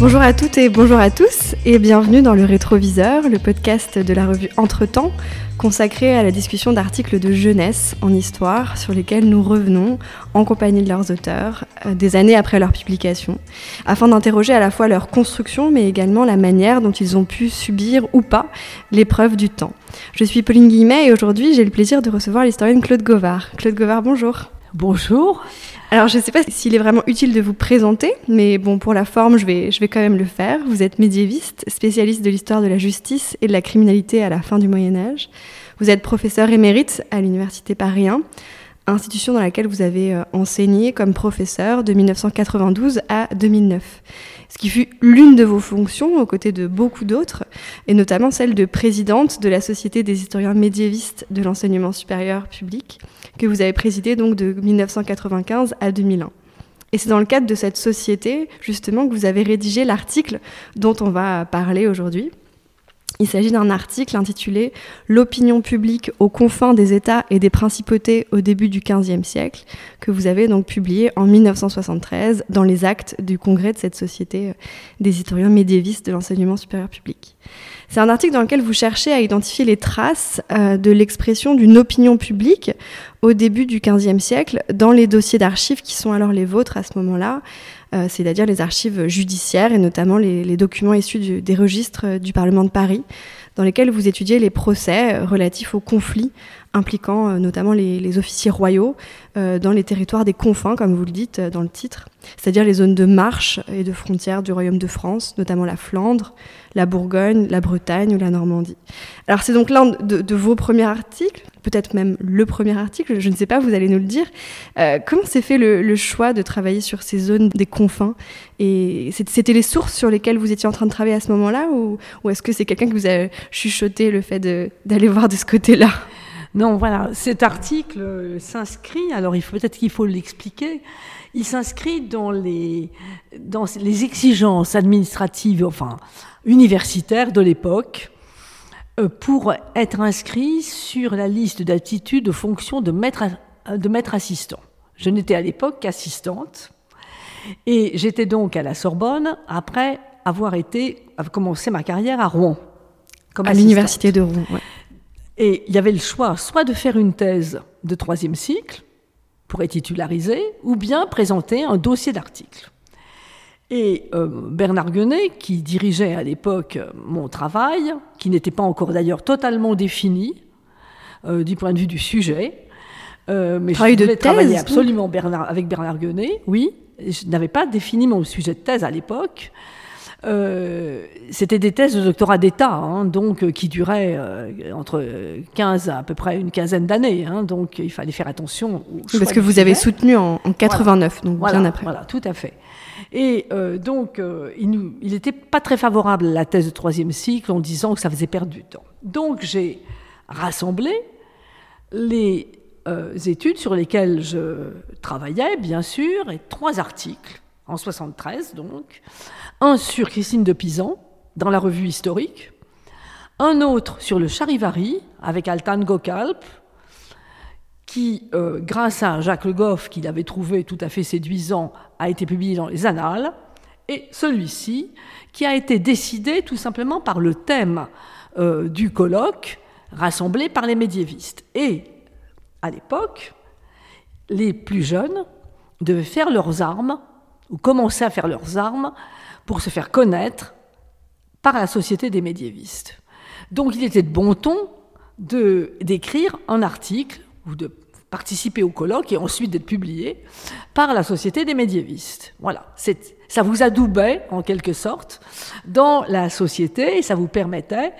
Bonjour à toutes et bonjour à tous et bienvenue dans le Rétroviseur, le podcast de la revue Entretemps, consacré à la discussion d'articles de jeunesse en histoire sur lesquels nous revenons en compagnie de leurs auteurs euh, des années après leur publication, afin d'interroger à la fois leur construction mais également la manière dont ils ont pu subir ou pas l'épreuve du temps. Je suis Pauline Guillemet et aujourd'hui j'ai le plaisir de recevoir l'historienne Claude Govard. Claude Govard, bonjour. Bonjour. Alors, je ne sais pas s'il est vraiment utile de vous présenter, mais bon, pour la forme, je vais, je vais quand même le faire. Vous êtes médiéviste, spécialiste de l'histoire de la justice et de la criminalité à la fin du Moyen Âge. Vous êtes professeur émérite à l'Université Paris 1, institution dans laquelle vous avez euh, enseigné comme professeur de 1992 à 2009 ce qui fut l'une de vos fonctions aux côtés de beaucoup d'autres, et notamment celle de présidente de la Société des historiens médiévistes de l'enseignement supérieur public, que vous avez présidée donc de 1995 à 2001. Et c'est dans le cadre de cette société, justement, que vous avez rédigé l'article dont on va parler aujourd'hui. Il s'agit d'un article intitulé L'opinion publique aux confins des États et des principautés au début du XVe siècle, que vous avez donc publié en 1973 dans les actes du congrès de cette société euh, des historiens médiévistes de l'enseignement supérieur public. C'est un article dans lequel vous cherchez à identifier les traces euh, de l'expression d'une opinion publique au début du XVe siècle dans les dossiers d'archives qui sont alors les vôtres à ce moment-là, euh, c'est-à-dire les archives judiciaires et notamment les, documents issus des registres euh, du Parlement de Paris, dans lesquels vous étudiez les procès euh, relatifs aux conflits impliquant notamment les, officiers royaux dans les territoires des confins, comme vous le dites dans le titre, c'est-à-dire les zones de marche et de frontières du Royaume de France, notamment la Flandre, la Bourgogne, la Bretagne ou la Normandie. Alors c'est donc l'un de, vos premiers articles, peut-être même le premier article, je ne sais pas, vous allez nous le dire. Euh, comment s'est fait le, choix de travailler sur ces zones des confins Et c'était les sources sur lesquelles vous étiez en train de travailler à ce moment-là Ou, est-ce que c'est quelqu'un qui vous a chuchoté le fait d'aller voir de ce côté-là? Non, voilà, cet article s'inscrit, alors il faut peut-être qu'il faut l'expliquer, il s'inscrit dans les, dans les exigences administratives, enfin universitaires de l'époque, euh, pour être inscrit sur la liste d'aptitudes aux fonctions de maître, de maître assistant. Je n'étais à l'époque qu'assistante et j'étais donc à la Sorbonne après avoir été avoir commencé ma carrière à Rouen. Comme à l'université de Rouen. Et il y avait le choix soit de faire une thèse de troisième cycle pour être titularisé, ou bien présenter un dossier d'article. Et euh, Bernard Guenet, qui dirigeait à l'époque mon travail, qui n'était pas encore d'ailleurs totalement défini euh, du point de vue du sujet, euh, mais je voulais travailler absolument Bernard, avec Bernard Guenet, oui. Je n'avais pas défini mon sujet de thèse à l'époque. C'était des thèses de doctorat d'État, hein, donc qui duraient entre 15 à, peu près une quinzaine d'années. Hein, donc il fallait faire attention. Parce que vous avez soutenu en, 89, donc bien après. Voilà, tout à fait. Et euh, donc, euh, il n'était pas très favorable à la thèse de troisième cycle en disant que ça faisait perdre du temps. Donc, j'ai rassemblé les euh, études sur lesquelles je travaillais, bien sûr, et trois articles, en 73 donc. Un sur Christine de Pisan, dans la revue historique. Un autre sur le charivari, avec Altan Gokalp, qui, euh, grâce à Jacques Le Goff, qu'il avait trouvé tout à fait séduisant, a été publié dans les Annales, et celui-ci, qui a été décidé tout simplement par le thème euh, du colloque rassemblé par les médiévistes. Et, à l'époque, les plus jeunes devaient faire leurs armes, ou commencer à faire leurs armes, pour se faire connaître par la société des médiévistes. Donc il était de bon ton d'écrire un article ou de participer au colloque et ensuite d'être publié par la Société des médiévistes. Voilà, ça vous adoubait en quelque sorte dans la société et ça vous permettait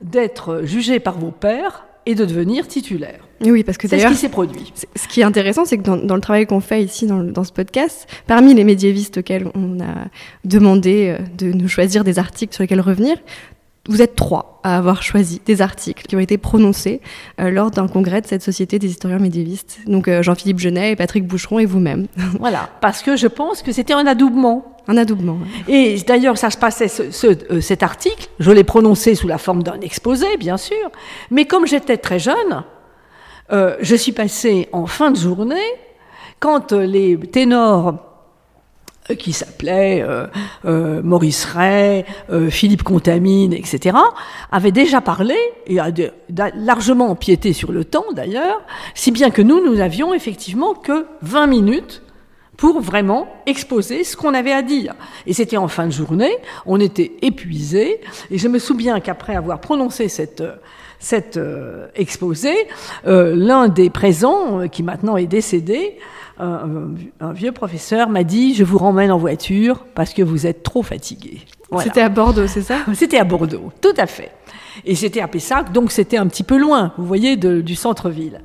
d'être jugé par vos pairs et de devenir titulaire. oui, parce que d'ailleurs, ce qui s'est produit. Ce qui est intéressant, c'est que dans, le travail qu'on fait ici dans, dans, ce podcast, parmi les médiévistes auxquels on a demandé euh, de nous choisir des articles sur lesquels revenir, vous êtes trois à avoir choisi des articles qui ont été prononcés euh, lors d'un congrès de cette société des historiens médiévistes. Donc euh, Jean-Philippe Genet et Patrick Boucheron et vous-même. Voilà, parce que je pense que c'était un adoubement. Un adoubement. Et d'ailleurs, ça se passait, euh, cet article, je l'ai prononcé sous la forme d'un exposé, bien sûr, mais comme j'étais très jeune, je suis passée en fin de journée, quand les ténors qui s'appelait euh, euh, Maurice Ray, euh, Philippe Contamine, etc., avait déjà parlé, et largement empiété sur le temps d'ailleurs, si bien que nous, nous n'avions effectivement que 20 minutes pour vraiment exposer ce qu'on avait à dire. Et c'était en fin de journée, on était épuisés, et je me souviens qu'après avoir prononcé cette, cette euh, exposé, euh, l'un des présents, euh, qui maintenant est décédé, un, un vieux professeur m'a dit Je vous ramène en voiture parce que vous êtes trop fatigué. Voilà. C'était à Bordeaux, c'est ça? C'était à Bordeaux, tout à fait. Et c'était à Pessac, donc c'était un petit peu loin, vous voyez, de, du centre-ville.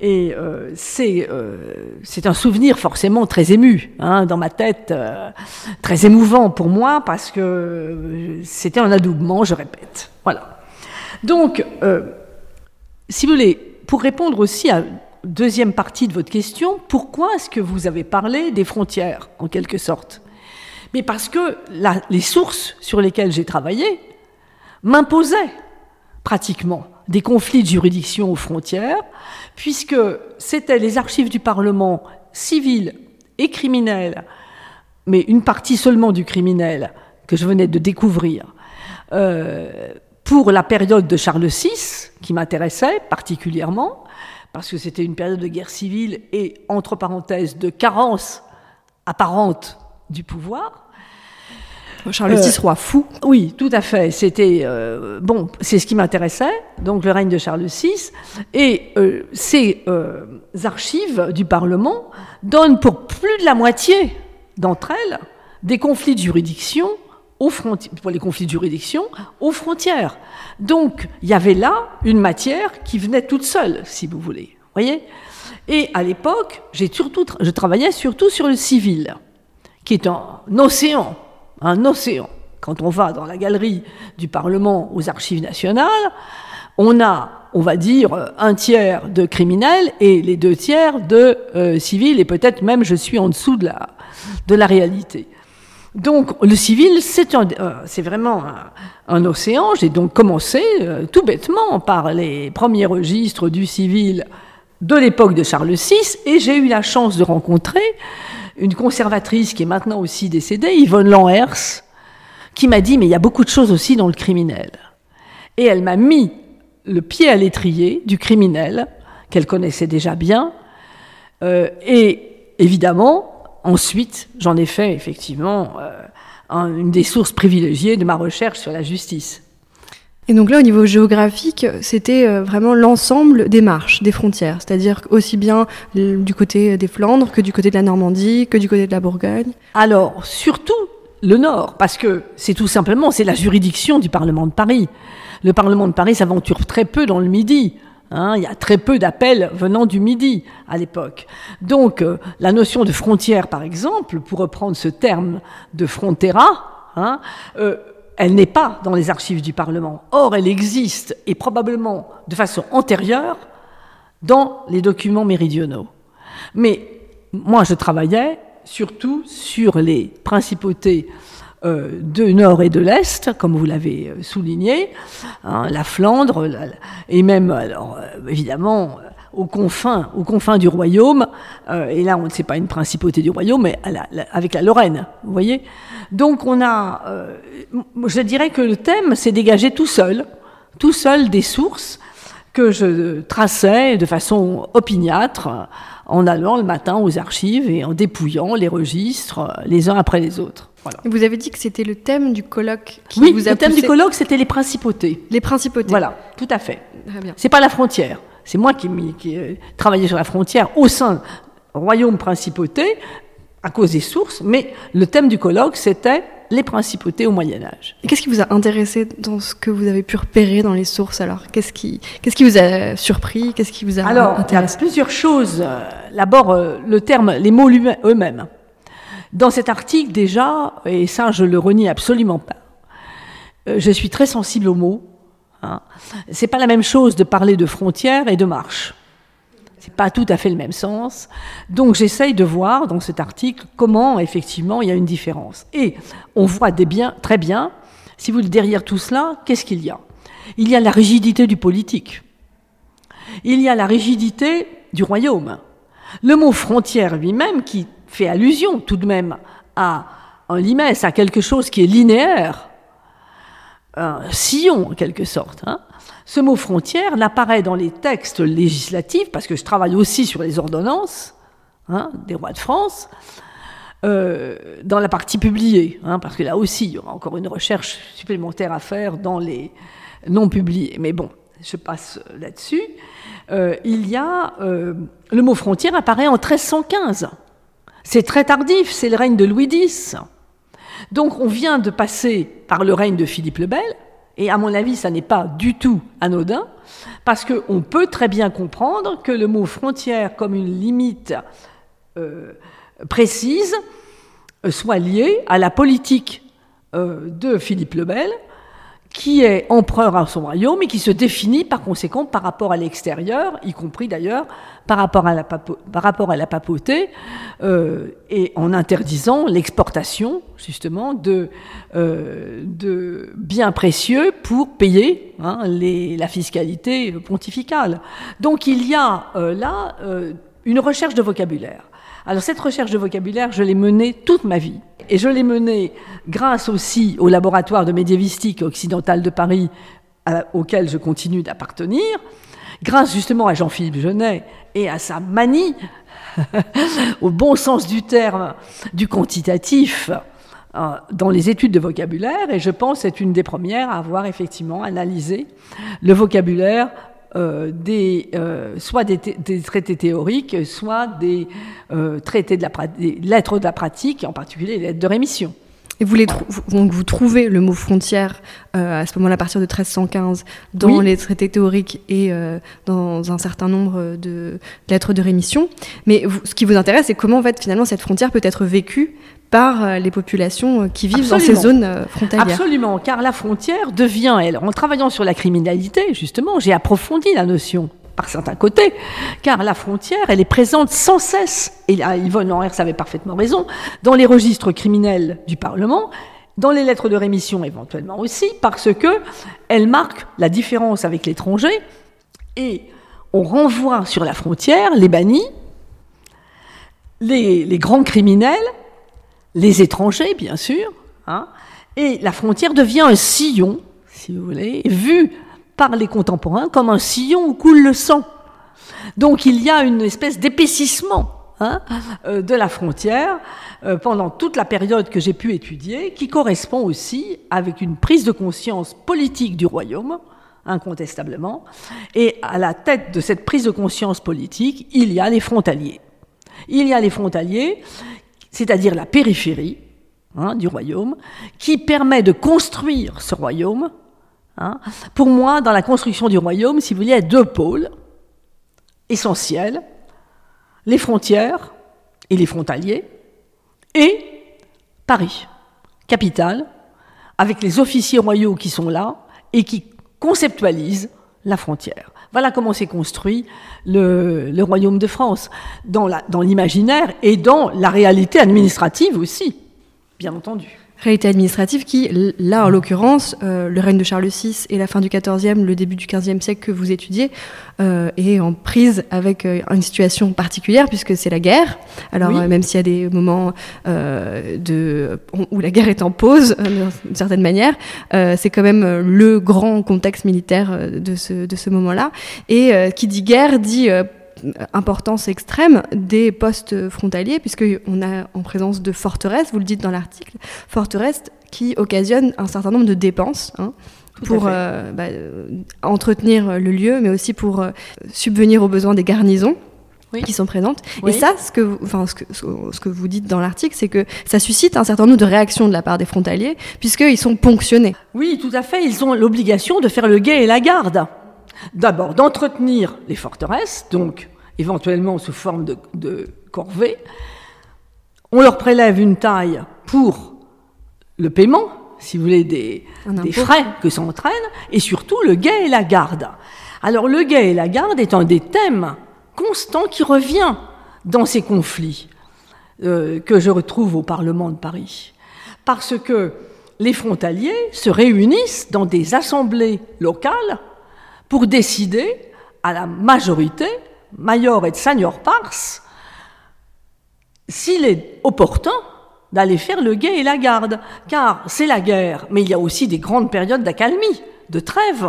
Et euh, c'est euh, c'est un souvenir forcément très ému hein, dans ma tête, euh, très émouvant pour moi parce que c'était un adoubement, je répète. Voilà. Donc, si vous voulez, pour répondre aussi à deuxième partie de votre question, pourquoi est-ce que vous avez parlé des frontières, en quelque sorte? Mais parce que les sources sur lesquelles j'ai travaillé m'imposaient pratiquement des conflits de juridiction aux frontières, puisque c'était les archives du Parlement civil et criminel, mais une partie seulement du criminel que je venais de découvrir, euh, pour la période de Charles VI, qui m'intéressait particulièrement, parce que c'était une période de guerre civile et, entre parenthèses, de carence apparente du pouvoir. Charles VI, roi fou. Oui, tout à fait. C'était euh, bon, c'est ce qui m'intéressait, donc le règne de Charles VI. Et euh, ces euh, archives du Parlement donnent pour plus de la moitié d'entre elles des conflits de juridiction aux frontières, pour les conflits de juridiction aux frontières. Donc il y avait là une matière qui venait toute seule, si vous voulez. Voyez. Et à l'époque, j'ai surtout, je travaillais surtout sur le civil, qui est un océan un océan. Quand on va dans la galerie du Parlement aux archives nationales, on a, on va dire, un tiers de criminels et les deux tiers de euh, civils, et peut-être même je suis en dessous de la, réalité. Donc le civil, c'est euh, vraiment un, un océan. J'ai donc commencé euh, tout bêtement par les premiers registres du civil de l'époque de Charles VI, et j'ai eu la chance de rencontrer une conservatrice qui est maintenant aussi décédée, Yvonne Lanhers, qui m'a dit, mais il y a beaucoup de choses aussi dans le criminel. Et elle m'a mis le pied à l'étrier du criminel, qu'elle connaissait déjà bien, euh, et évidemment, ensuite, j'en ai fait effectivement euh, un, une des sources privilégiées de ma recherche sur la justice. Et donc là, au niveau géographique, c'était euh, vraiment l'ensemble des marches, des frontières, c'est-à-dire aussi bien du côté des Flandres que du côté de la Normandie, que du côté de la Bourgogne. Alors, surtout le Nord, parce que c'est tout simplement, c'est la juridiction du Parlement de Paris. Le Parlement de Paris s'aventure très peu dans le Midi. Hein, il y a très peu d'appels venant du Midi à l'époque. Donc, euh, la notion de frontière, par exemple, pour reprendre ce terme de frontera, hein, euh, elle n'est pas dans les archives du Parlement. Or, elle existe, et probablement de façon antérieure, dans les documents méridionaux. Mais moi, je travaillais surtout sur les principautés euh, de nord et de l'est, comme vous l'avez euh, souligné, hein, la Flandre, la, et même, euh, évidemment, aux confins, aux confins du royaume, euh, et là, on ne sait pas une principauté du royaume, mais la, la, avec la Lorraine, vous voyez Donc, on a, euh, je dirais que le thème s'est dégagé tout seul, tout seul des sources que je traçais de façon opiniâtre en allant le matin aux archives et en dépouillant les registres les uns après les autres. Voilà. Vous avez dit que c'était le thème du colloque qui oui, vous a le thème poussé... du colloque, c'était les principautés. Les principautés. Voilà, tout à fait. C'est pas la frontière. C'est moi qui, qui euh, travaillais sur la frontière au sein royaume principauté à cause des sources, mais le thème du colloque, c'était les principautés au Moyen Âge. Et qu'est-ce qui vous a intéressé dans ce que vous avez pu repérer dans les sources alors? Qu'est-ce qui, qu'est-ce qui vous a surpris? Qu'est-ce qui vous a alors, intéressé il y a plusieurs choses. D'abord, euh, le terme, les mots eux-mêmes. Dans cet article, déjà, et ça, je le renie absolument pas, euh, je suis très sensible aux mots. Hein. C'est pas la même chose de parler de frontières et de marche. C'est pas tout à fait le même sens. Donc j'essaye de voir dans cet article comment effectivement il y a une différence. Et on voit des très bien, si vous derrière tout cela, qu'est-ce qu'il y a? Il y a la rigidité du politique. Il y a la rigidité du royaume. Le mot frontière lui-même, qui fait allusion tout de même à un limès, à quelque chose qui est linéaire, un sillon en quelque sorte. Hein. Ce mot frontière n'apparaît dans les textes législatifs, parce que je travaille aussi sur les ordonnances hein, des rois de France, euh, dans la partie publiée, hein, parce que là aussi, il y aura encore une recherche supplémentaire à faire dans les non publiés. Mais bon, je passe là-dessus. Euh, il y a euh, le mot frontière apparaît en 1315. C'est très tardif, c'est le règne de Louis X. Donc on vient de passer par le règne de Philippe le Bel, et à mon avis, ça n'est pas du tout anodin, parce qu'on peut très bien comprendre que le mot frontière comme une limite euh, précise euh, soit lié à la politique euh, de Philippe le Bel, qui est empereur à son royaume et qui se définit par conséquent par rapport à l'extérieur, y compris d'ailleurs par rapport à la, papauté, euh, et en interdisant l'exportation justement de, euh, biens précieux pour payer hein, la fiscalité pontificale. Donc il y a euh, là euh, une recherche de vocabulaire. Alors cette recherche de vocabulaire, je l'ai menée toute ma vie. Et je l'ai menée grâce aussi au laboratoire de médiévistique occidentale de Paris, auquel je continue d'appartenir, grâce justement à Jean-Philippe Genet et à sa manie, au bon sens du terme, du quantitatif euh, dans les études de vocabulaire. Et je pense c'est une des premières à avoir effectivement analysé le vocabulaire des, euh, soit des, traités théoriques, soit des euh, traités de la des lettres de la pratique, en particulier les lettres de rémission. Et vous, les donc vous trouvez le mot frontière à ce moment-là, à partir de 1315, dans les traités théoriques et dans un certain nombre de lettres de rémission. Mais ce qui vous intéresse, c'est comment en fait, finalement cette frontière peut être vécue par euh, les populations euh, qui vivent dans ces zones euh, frontalières. Absolument, car la frontière devient, elle, en travaillant sur la criminalité, justement, j'ai approfondi la notion par certains côtés, car la frontière, elle est présente sans cesse, et Yvonne Lenrers avait parfaitement raison, dans les registres criminels du Parlement, dans les lettres de rémission éventuellement aussi, parce que elle marque la différence avec l'étranger, et on renvoie sur la frontière les bannis, les, les grands criminels, les étrangers, bien sûr, hein, et la frontière devient un sillon, si vous voulez, vu par les contemporains comme un sillon où coule le sang. Donc il y a une espèce d'épaississement hein, euh, de la frontière euh, pendant toute la période que j'ai pu étudier, qui correspond aussi avec une prise de conscience politique du royaume, incontestablement, et à la tête de cette prise de conscience politique, il y a les frontaliers. Il y a les frontaliers c'est-à-dire la périphérie hein, du royaume, qui permet de construire ce royaume. Hein. Pour moi, dans la construction du royaume, si vous voulez, il y a deux pôles essentiels, les frontières et les frontaliers, et Paris, capitale, avec les officiers royaux qui sont là et qui conceptualisent la frontière. Voilà comment s'est construit le, royaume de France, dans l'imaginaire et dans la réalité administrative aussi, bien entendu réalité administrative qui, là en l'occurrence, euh, le règne de Charles VI et la fin du XIVe, le début du XVe siècle que vous étudiez, euh, est en prise avec euh, une situation particulière puisque c'est la guerre. Alors même s'il y a des moments de, où la guerre est en pause d'une certaine manière, c'est quand même le grand contexte militaire de ce, de ce moment-là. Et qui dit guerre dit importance extrême des postes frontaliers, puisqu'on a en présence de forteresses, vous le dites dans l'article, forteresses qui occasionnent un certain nombre de dépenses. Hein, pour euh, bah, euh, entretenir le lieu, mais aussi pour euh, subvenir aux besoins des garnisons. qui sont présentes. Et ça, ce que, vous, enfin, ce, que, ce que vous dites dans l'article, c'est que ça suscite un certain nombre de réactions de la part des frontaliers, puisqu'ils sont ponctionnés. Oui, tout à fait. Ils ont l'obligation de faire le guet et la garde. D'abord, d'entretenir les forteresses, donc éventuellement sous forme de, corvée. On leur prélève une taille pour le paiement, si vous voulez, des, frais que ça entraîne, et surtout le guet et la garde. Alors le guet et la garde est un des thèmes constants qui revient dans ces conflits euh, que je retrouve au Parlement de Paris. Parce que les frontaliers se réunissent dans des assemblées locales pour décider à la majorité Major et Senior Pars, s'il est opportun d'aller faire le guet et la garde, car c'est la guerre, mais il y a aussi des grandes périodes d'accalmie, de trêve.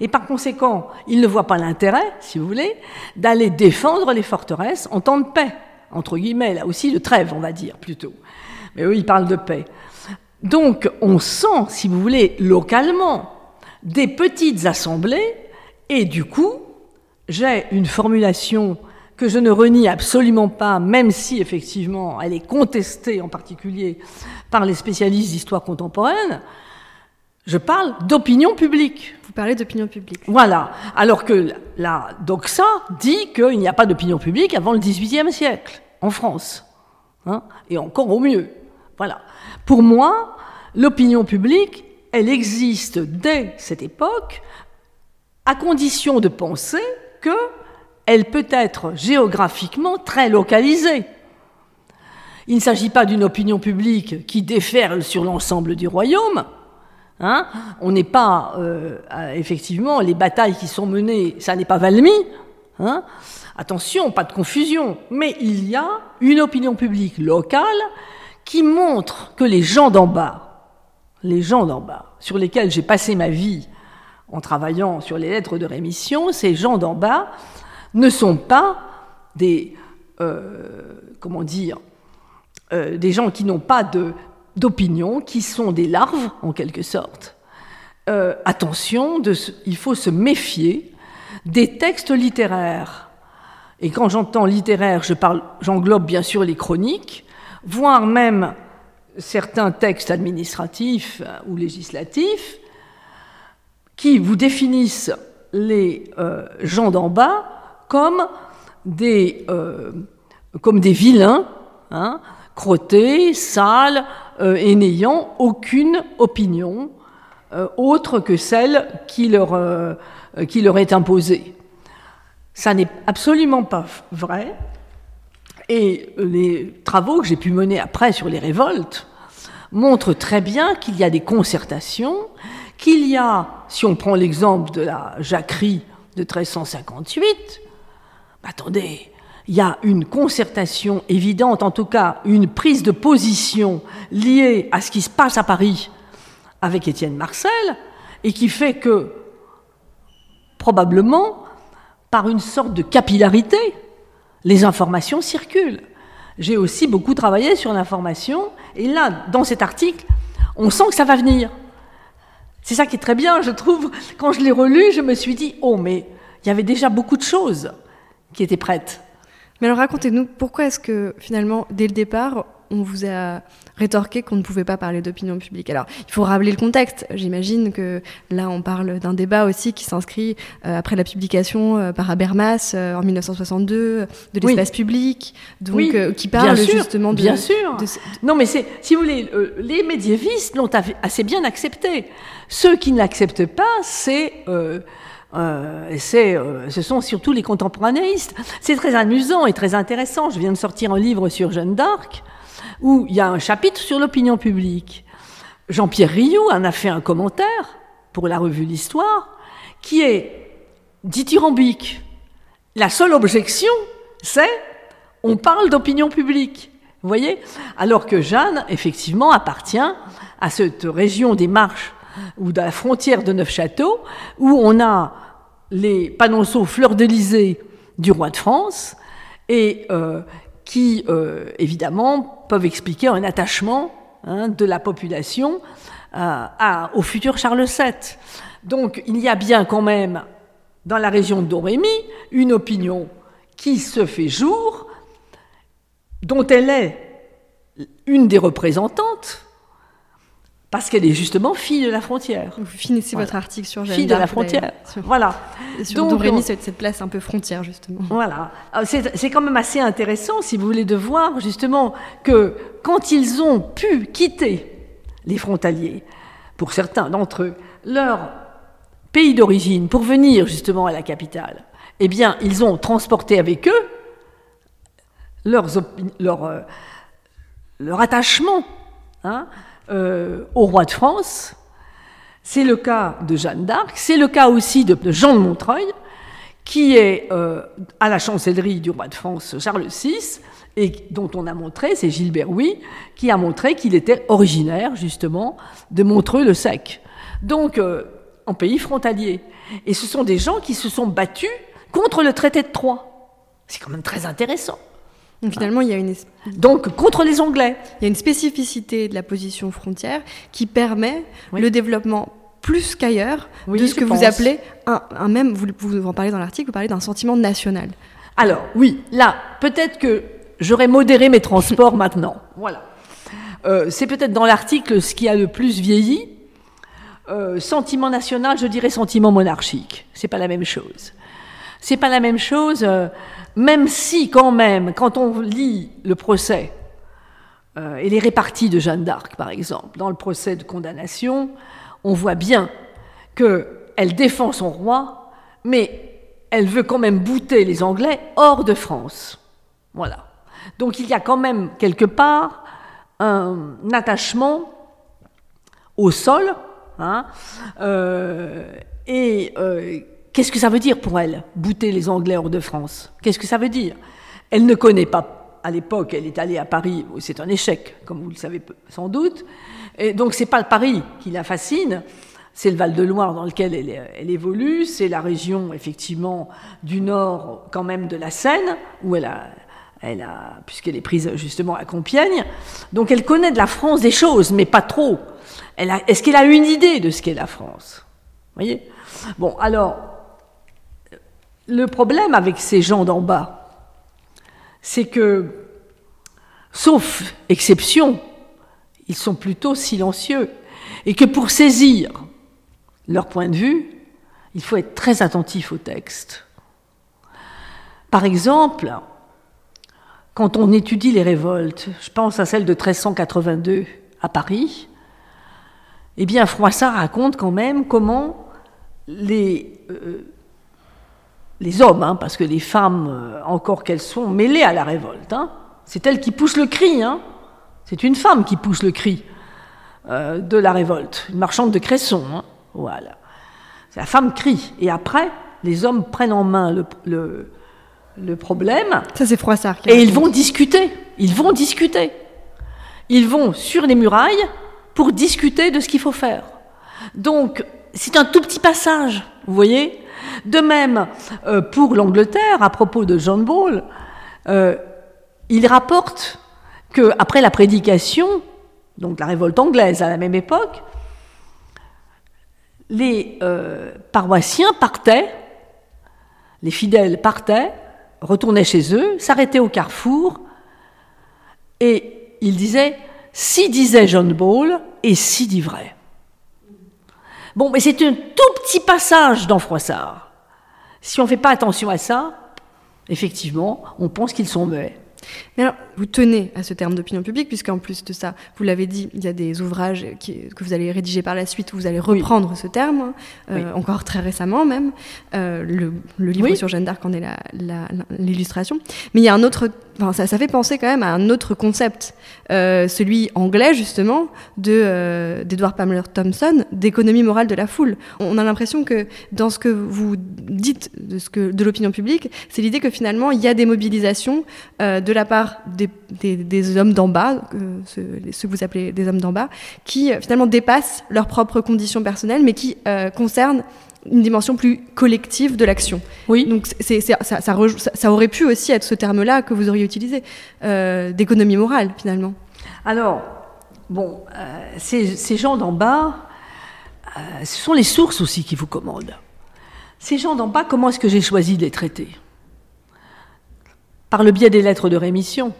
Et par conséquent, il ne voit pas l'intérêt, si vous voulez, d'aller défendre les forteresses en temps de paix, entre guillemets, là aussi de trêve, on va dire plutôt. Mais eux, ils parlent de paix. Donc, on sent, si vous voulez, localement, des petites assemblées, et du coup, j'ai une formulation que je ne renie absolument pas, même si effectivement elle est contestée en particulier par les spécialistes d'histoire contemporaine, je parle d'opinion publique. Vous parlez d'opinion publique. Voilà. Alors que la doxa dit qu'il n'y a pas d'opinion publique avant le XVIIIe siècle, en France. Hein, et encore au mieux. Voilà. Pour moi, l'opinion publique, elle existe dès cette époque, à condition de penser qu'elle peut être géographiquement très localisée. Il ne s'agit pas d'une opinion publique qui déferle sur l'ensemble du royaume, Hein on n'est pas, euh, effectivement, les batailles qui sont menées, ça n'est pas Valmy. Hein Attention, pas de confusion. Mais il y a une opinion publique locale qui montre que les gens d'en bas, les gens d'en bas, sur lesquels j'ai passé ma vie en travaillant sur les lettres de rémission, ces gens d'en bas ne sont pas des, euh, comment dire, euh, des gens qui n'ont pas d'opinion qui sont des larves, en quelque sorte. Euh, attention, il faut se méfier des textes littéraires. Et quand j'entends littéraire, j'englobe bien sûr les chroniques, voire même certains textes administratifs ou législatifs qui vous définissent les euh, gens d'en bas comme des, comme des vilains, hein, crottés, sales, euh, et n'ayant aucune opinion euh, autre que celle qui leur, euh, qui leur est imposée. Ça n'est absolument pas vrai. Et les travaux que j'ai pu mener après sur les révoltes montrent très bien qu'il y a des concertations, qu'il y a, si on prend l'exemple de la jacquerie de 1358, attendez, il y a une concertation évidente, en tout cas une prise de position liée à ce qui se passe à Paris avec Étienne Marcel, et qui fait que, probablement, par une sorte de capillarité, les informations circulent. J'ai aussi beaucoup travaillé sur l'information, et là, dans cet article, on sent que ça va venir. C'est ça qui est très bien, je trouve. Quand je l'ai relu, je me suis dit, oh, mais il y avait déjà beaucoup de choses qui étaient prêtes. Mais alors racontez-nous, pourquoi est-ce que finalement, dès le départ, on vous a rétorqué qu'on ne pouvait pas parler d'opinion publique. Alors, il faut rappeler le contexte. J'imagine que là, on parle d'un débat aussi qui s'inscrit euh, après la publication euh, par Habermas euh, en 1962 de l'espace public, donc qui parle justement de. Bien sûr. Non, mais c'est, si vous voulez, les médiévistes l'ont assez bien accepté. Ceux qui ne l'acceptent pas, c'est euh, euh, ce sont surtout les contemporanéistes. C'est très amusant et très intéressant. Je viens de sortir un livre sur Jeanne d'Arc où il y a un chapitre sur l'opinion publique. Jean-Pierre Rioux en a fait un commentaire pour la revue L'Histoire qui est dithyrambique. La seule objection, c'est on parle d'opinion publique. Vous voyez? Alors que Jeanne, effectivement, appartient à cette région des Marches ou de la frontière de Neufchâteau, où on a les panonceaux fleurs d'Elysée du roi de France, et euh, qui, euh, évidemment, peuvent expliquer un attachement hein, de la population euh, à, au futur Charles VII. Donc, il y a bien quand même, dans la région Dorémy, une opinion qui se fait jour, dont elle est une des représentantes, parce qu'elle est justement fille de la frontière. Vous finissez votre article sur Jeanne Fille de la frontière. Voilà. sur Donc, Dorémy, cette, cette place un peu frontière, justement. Voilà. C'est quand même assez intéressant, si vous voulez, de voir justement que quand ils ont pu quitter les frontaliers, pour certains d'entre eux, leur pays d'origine pour venir justement à la capitale, eh bien, ils ont transporté avec eux leur, leur, euh, leur attachement. Hein, euh, au roi de France. C'est le cas de Jeanne d'Arc, c'est le cas aussi de, Jean de Montreuil, qui est euh, à la chancellerie du roi de France Charles VI, et dont on a montré, c'est Gilbert Huy, qui a montré qu'il était originaire, justement, de Montreux-le-Sec. Donc, euh, en pays frontalier. Et ce sont des gens qui se sont battus contre le traité de Troyes. C'est quand même très intéressant. Donc finalement, il y a une donc contre les Anglais. Il y a une spécificité de la position frontière qui permet le développement plus qu'ailleurs de ce que vous appelez un, même vous, vous en parlez dans l'article, vous parlez d'un sentiment national. Alors oui, là peut-être que j'aurais modéré mes transports maintenant. Voilà. Euh, c'est peut-être dans l'article ce qui a le plus vieilli. Euh, sentiment national, je dirais sentiment monarchique. C'est pas la même chose. C'est pas la même chose. Euh, même si quand même, quand on lit le procès euh, et les réparties de Jeanne d'Arc, par exemple, dans le procès de condamnation, on voit bien qu'elle défend son roi, mais elle veut quand même bouter les Anglais hors de France. Voilà. Donc il y a quand même quelque part un attachement au sol, hein, euh, et Qu'est-ce que ça veut dire pour elle, bouter les Anglais hors de France? Qu'est-ce que ça veut dire? Elle ne connaît pas, à l'époque, elle est allée à Paris, c'est un échec, comme vous le savez sans doute, et donc c'est pas Paris qui la fascine, c'est le Val-de-Loire dans lequel elle, évolue, c'est la région, effectivement, du nord, quand même, de la Seine, où elle a, elle a, puisqu'elle est prise justement à Compiègne. Donc elle connaît de la France des choses, mais pas trop. est-ce qu'elle a une idée de ce qu'est la France? Vous voyez? Bon, alors, le problème avec ces gens d'en bas, c'est que, sauf exception, ils sont plutôt silencieux, et que pour saisir leur point de vue, il faut être très attentif au texte. Par exemple, quand on étudie les révoltes, je pense à celle de 1382 à Paris, eh bien Froissart raconte quand même comment les euh, les hommes, hein, parce que les femmes, euh, encore qu'elles sont mêlées à la révolte, hein, c'est elles qui poussent le cri. Hein. C'est une femme qui pousse le cri euh, de la révolte, une marchande de Cresson. Hein. Voilà. La femme crie. Et après, les hommes prennent en main le, le, problème. Ça, c'est Froissart. Et ils vont discuter. Ils vont discuter. Ils vont sur les murailles pour discuter de ce qu'il faut faire. Donc, c'est un tout petit passage, vous voyez de même, euh, pour l'Angleterre, à propos de John Ball, euh, il rapporte que après la prédication, donc la révolte anglaise à la même époque, les euh, paroissiens partaient, les fidèles partaient, retournaient chez eux, s'arrêtaient au carrefour, et ils disaient si disait John Ball et si dit vrai. Bon, mais c'est un tout petit passage dans Froissart. Si on ne fait pas attention à ça, effectivement, on pense qu'ils sont muets. Vous tenez à ce terme d'opinion publique, puisqu'en plus de ça, vous l'avez dit, il y a des ouvrages que vous allez rédiger par la suite où vous allez reprendre ce terme, euh, encore très récemment même. Euh, le, livre sur Jeanne d'Arc en est l'illustration. Mais il y a un autre ça, ça, fait penser quand même à un autre concept, euh, celui anglais justement de d'Edward Pamela Thompson, d'économie morale de la foule. On a l'impression que dans ce que vous dites de, ce que, de l'opinion publique, c'est l'idée que finalement il y a des mobilisations de la part des, des, des hommes d'en bas, ceux, ceux, que vous appelez des hommes d'en bas, qui finalement dépassent leurs propres conditions personnelles, mais qui concernent une dimension plus collective de l'action. Oui. Donc c'est, ça, ça, ça, aurait pu aussi être ce terme-là que vous auriez utilisé, euh, d'économie morale finalement. Alors, bon, euh, ces, ces, gens d'en bas, euh, ce sont les sources aussi qui vous commandent. Ces gens d'en bas, comment est-ce que j'ai choisi de les traiter? Par le biais des lettres de rémission.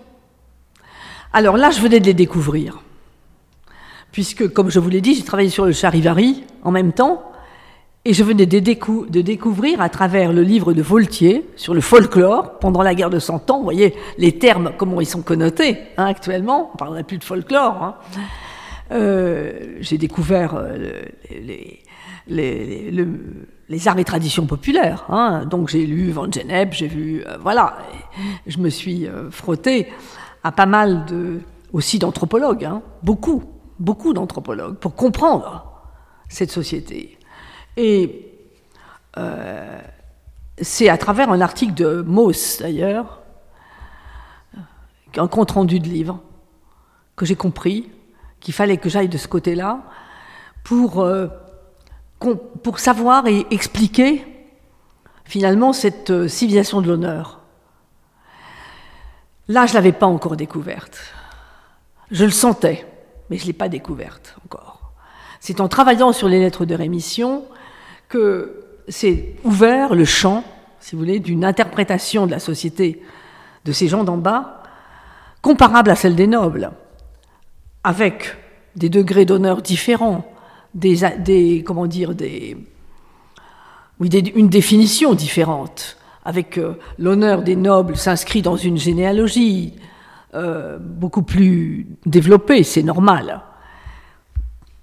Alors là, je venais de les découvrir. Puisque, comme je vous l'ai dit, j'ai travaillé sur le charivari en même temps, et je venais de, découvrir à travers le livre de Voltier sur le folklore pendant la guerre de Cent Ans, vous voyez les termes, comment ils sont connotés hein, actuellement, on ne parlerait plus de folklore. Hein. Euh, J'ai découvert euh, les, les, arts et traditions populaires. Hein. Donc j'ai lu Van Genep, j'ai vu, euh, voilà, je me suis euh, frotté à pas mal de, aussi d'anthropologues, hein. beaucoup, beaucoup d'anthropologues, pour comprendre cette société. Et euh, c'est à travers un article de Mauss, d'ailleurs, un compte rendu de livre, que j'ai compris qu'il fallait que j'aille de ce côté-là pour, euh, pour savoir et expliquer finalement cette euh, civilisation de l'honneur. Là, je ne l'avais pas encore découverte. Je le sentais, mais je ne l'ai pas découverte encore. C'est en travaillant sur les lettres de rémission que s'est ouvert le champ, si vous voulez, d'une interprétation de la société de ces gens d'en bas, comparable à celle des nobles, avec des degrés d'honneur différents, des, comment dire, des, oui, une définition différente, avec euh, l'honneur des nobles s'inscrit dans une généalogie euh, beaucoup plus développée, c'est normal.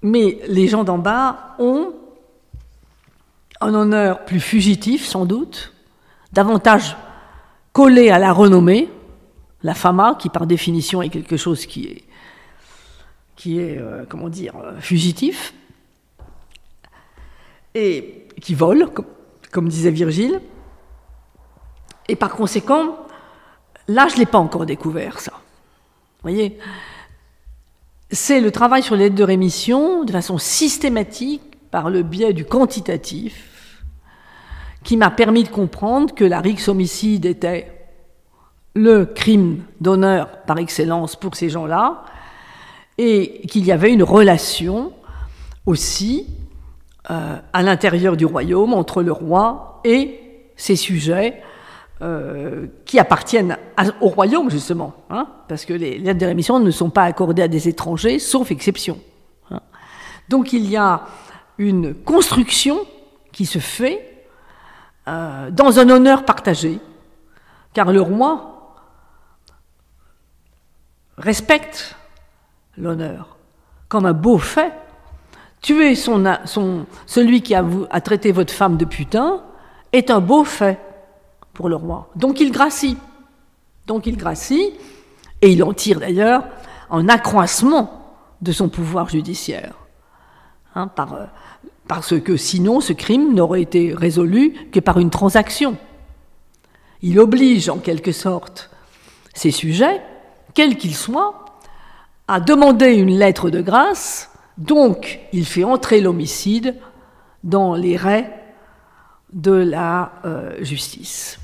Mais les gens d'en bas ont un honneur plus fugitif, sans doute, davantage collé à la renommée, la fama, qui par définition est quelque chose qui est, qui est euh, comment dire, fugitif, et qui vole, comme, disait Virgile. Et par conséquent, là, je ne l'ai pas encore découvert, ça. Vous voyez? C'est le travail sur l'aide de rémission, de façon systématique, par le biais du quantitatif, qui m'a permis de comprendre que la rix homicide était le crime d'honneur par excellence pour ces gens-là, et qu'il y avait une relation aussi euh, à l'intérieur du royaume entre le roi et ses sujets euh, qui appartiennent au royaume justement, hein, parce que les lettres de rémission ne sont pas accordées à des étrangers, sauf exception. Hein. Donc il y a une construction qui se fait euh, dans un honneur partagé, car le roi respecte l'honneur comme un beau fait Tuer son, celui qui a, a, traité votre femme de putain est un beau fait pour le roi. Donc il gracie. Donc il gracie, et il en tire d'ailleurs un accroissement de son pouvoir judiciaire. Hein, euh, parce que sinon ce crime n'aurait été résolu que par une transaction. Il oblige en quelque sorte ses sujets, quels qu'ils soient, à demander une lettre de grâce donc, il fait entrer l'homicide dans les raies de la euh, justice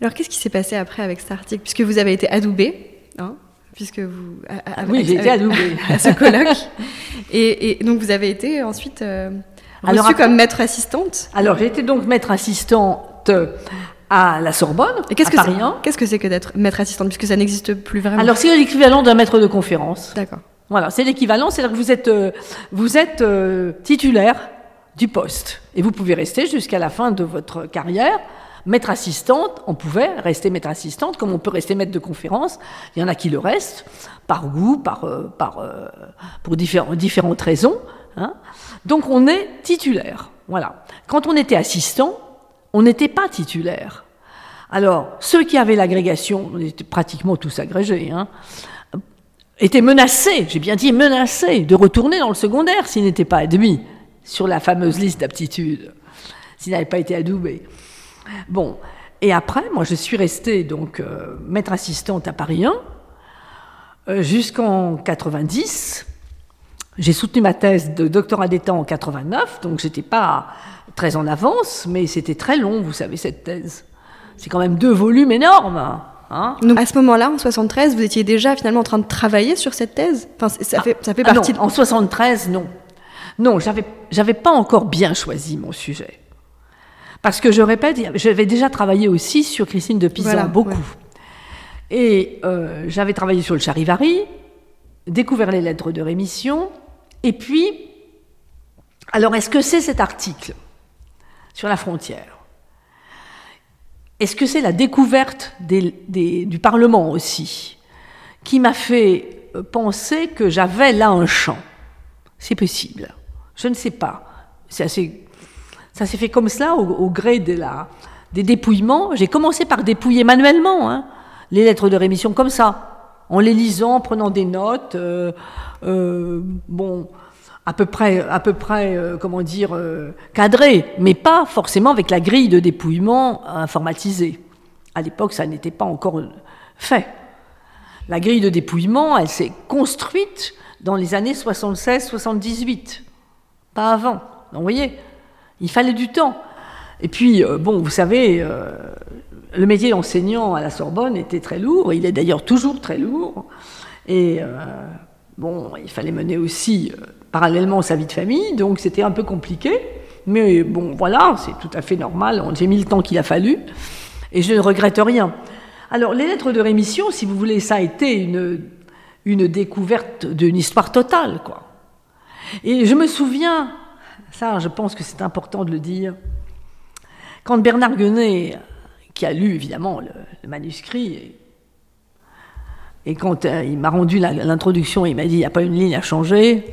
Alors, qu'est-ce qui s'est passé après avec cet article Puisque vous avez été adoubé, hein, puisque vous. oui, j'ai été adoubé. à ce colloque. et, donc, vous avez été ensuite euh, reçue comme maître assistante Alors, j'ai été donc maître assistante à la Sorbonne, et qu'est-ce que Qu'est-ce que c'est que d'être maître assistante, puisque ça n'existe plus vraiment? Alors, c'est l'équivalent d'un maître de conférence. D'accord. Voilà, c'est l'équivalent, c'est-à-dire que vous êtes, euh, vous êtes euh, titulaire du poste et vous pouvez rester jusqu'à la fin de votre carrière. Maître assistante, on pouvait rester maître assistante comme on peut rester maître de conférence. Il y en a qui le restent par goût, par, euh, par, pour différentes raisons. Hein. Donc on est titulaire. Voilà. Quand on était assistant, on n'était pas titulaire. Alors, ceux qui avaient l'agrégation, on était pratiquement tous agrégés, hein, était menacé, j'ai bien dit menacé, de retourner dans le secondaire s'il n'était pas admis sur la fameuse liste d'aptitudes, s'il n'avait pas été adoubé. Bon, et après, moi je suis restée donc euh, maître assistante à Paris 1 euh, jusqu'en 90. J'ai soutenu ma thèse de doctorat d'État en 89, donc j'étais pas très en avance, mais c'était très long, vous savez, cette thèse. C'est quand même deux volumes énormes. Hein Donc à ce moment-là, en 73, vous étiez déjà finalement en train de travailler sur cette thèse? Enfin, ça, fait, ça fait ah partie. non, En 73, non. Non, j'avais pas encore bien choisi mon sujet. Parce que je répète, j'avais déjà travaillé aussi sur Christine de Pizan, beaucoup. Et euh, j'avais travaillé sur le charivari, découvert les lettres de rémission, et puis, alors est-ce que c'est cet article sur la frontière? Est-ce que c'est la découverte du Parlement aussi qui m'a fait euh, penser que j'avais là un champ? C'est possible. Je ne sais pas. Ça s'est fait comme cela au, gré des dépouillements. J'ai commencé par dépouiller manuellement hein, les lettres de rémission comme ça, en les lisant, en prenant des notes. Euh, euh, bon, à peu près, à peu près comment dire, cadré, mais pas forcément avec la grille de dépouillement informatisée. À l'époque, ça n'était pas encore fait. La grille de dépouillement, elle s'est construite dans les années 76-78, pas avant. Donc, vous voyez, il fallait du temps. Et puis, euh, bon, vous savez, euh, le métier d'enseignant à la Sorbonne était très lourd, il est d'ailleurs toujours très lourd. Et euh, bon, il fallait mener aussi parallèlement sa vie de famille, donc c'était un peu compliqué. Mais bon, voilà, c'est tout à fait normal, j'ai mis le temps qu'il a fallu, et je ne regrette rien. Alors, les lettres de rémission, si vous voulez, ça a été une, une découverte d'une histoire totale, quoi. Et je me souviens, ça, je pense que c'est important de le dire, quand Bernard Guenet, qui a lu évidemment le, manuscrit, et, quand euh, il m'a rendu l'introduction, il m'a dit il n'y a pas une ligne à changer,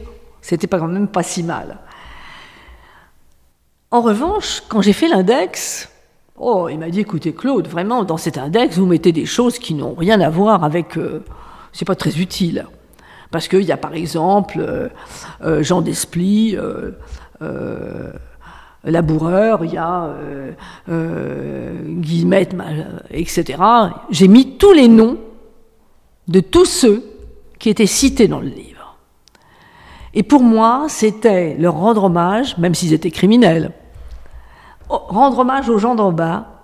c'était pas quand même pas si mal. En revanche, quand j'ai fait l'index, Oh, il m'a dit, écoutez Claude, vraiment, dans cet index, vous mettez des choses qui n'ont rien à voir avec... Euh, c'est pas très utile. Parce qu'il y a par exemple euh, euh, Jean Desplis, Laboureur, il y a Guillemette, etc. J'ai mis tous les noms de tous ceux qui étaient cités dans le livre. Et pour moi, c'était leur rendre hommage, même s'ils étaient criminels, Oh, rendre hommage aux gens d'en bas.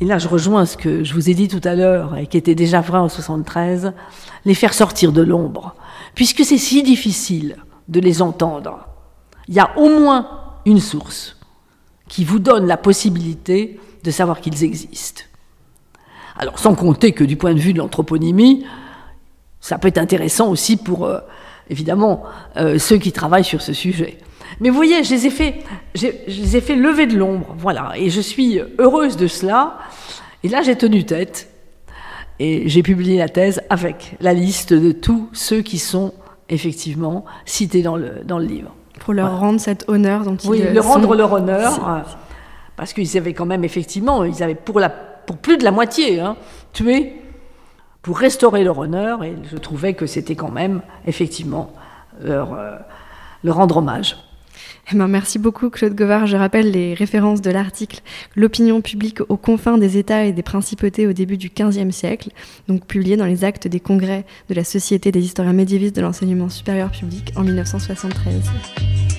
Et là, je rejoins ce que je vous ai dit tout à l'heure et qui était déjà vrai en 73, les faire sortir de l'ombre. Puisque c'est si difficile de les entendre, il y a au moins une source qui vous donne la possibilité de savoir qu'ils existent. Alors, sans compter que du point de vue de l'anthroponymie, ça peut être intéressant aussi pour, euh, évidemment, euh, ceux qui travaillent sur ce sujet. Mais vous voyez, je les ai fait, je, les ai fait lever de l'ombre, voilà. Et je suis heureuse de cela. Et là, j'ai tenu tête. Et j'ai publié la thèse avec la liste de tous ceux qui sont effectivement cités dans le, dans le livre. Pour leur rendre cet honneur dont ils Oui, leur rendre leur honneur. Euh, parce qu'ils avaient quand même, effectivement, ils avaient pour, la, pour plus de la moitié hein, tué pour restaurer leur honneur. Et je trouvais que c'était quand même, effectivement, leur, euh, leur rendre hommage. Eh ben, merci beaucoup Claude Govard. Je rappelle les références de l'article L'opinion publique aux confins des États et des principautés au début du XVe siècle, donc publié dans les actes des congrès de la Société des historiens médiévistes de l'enseignement supérieur public en 1973.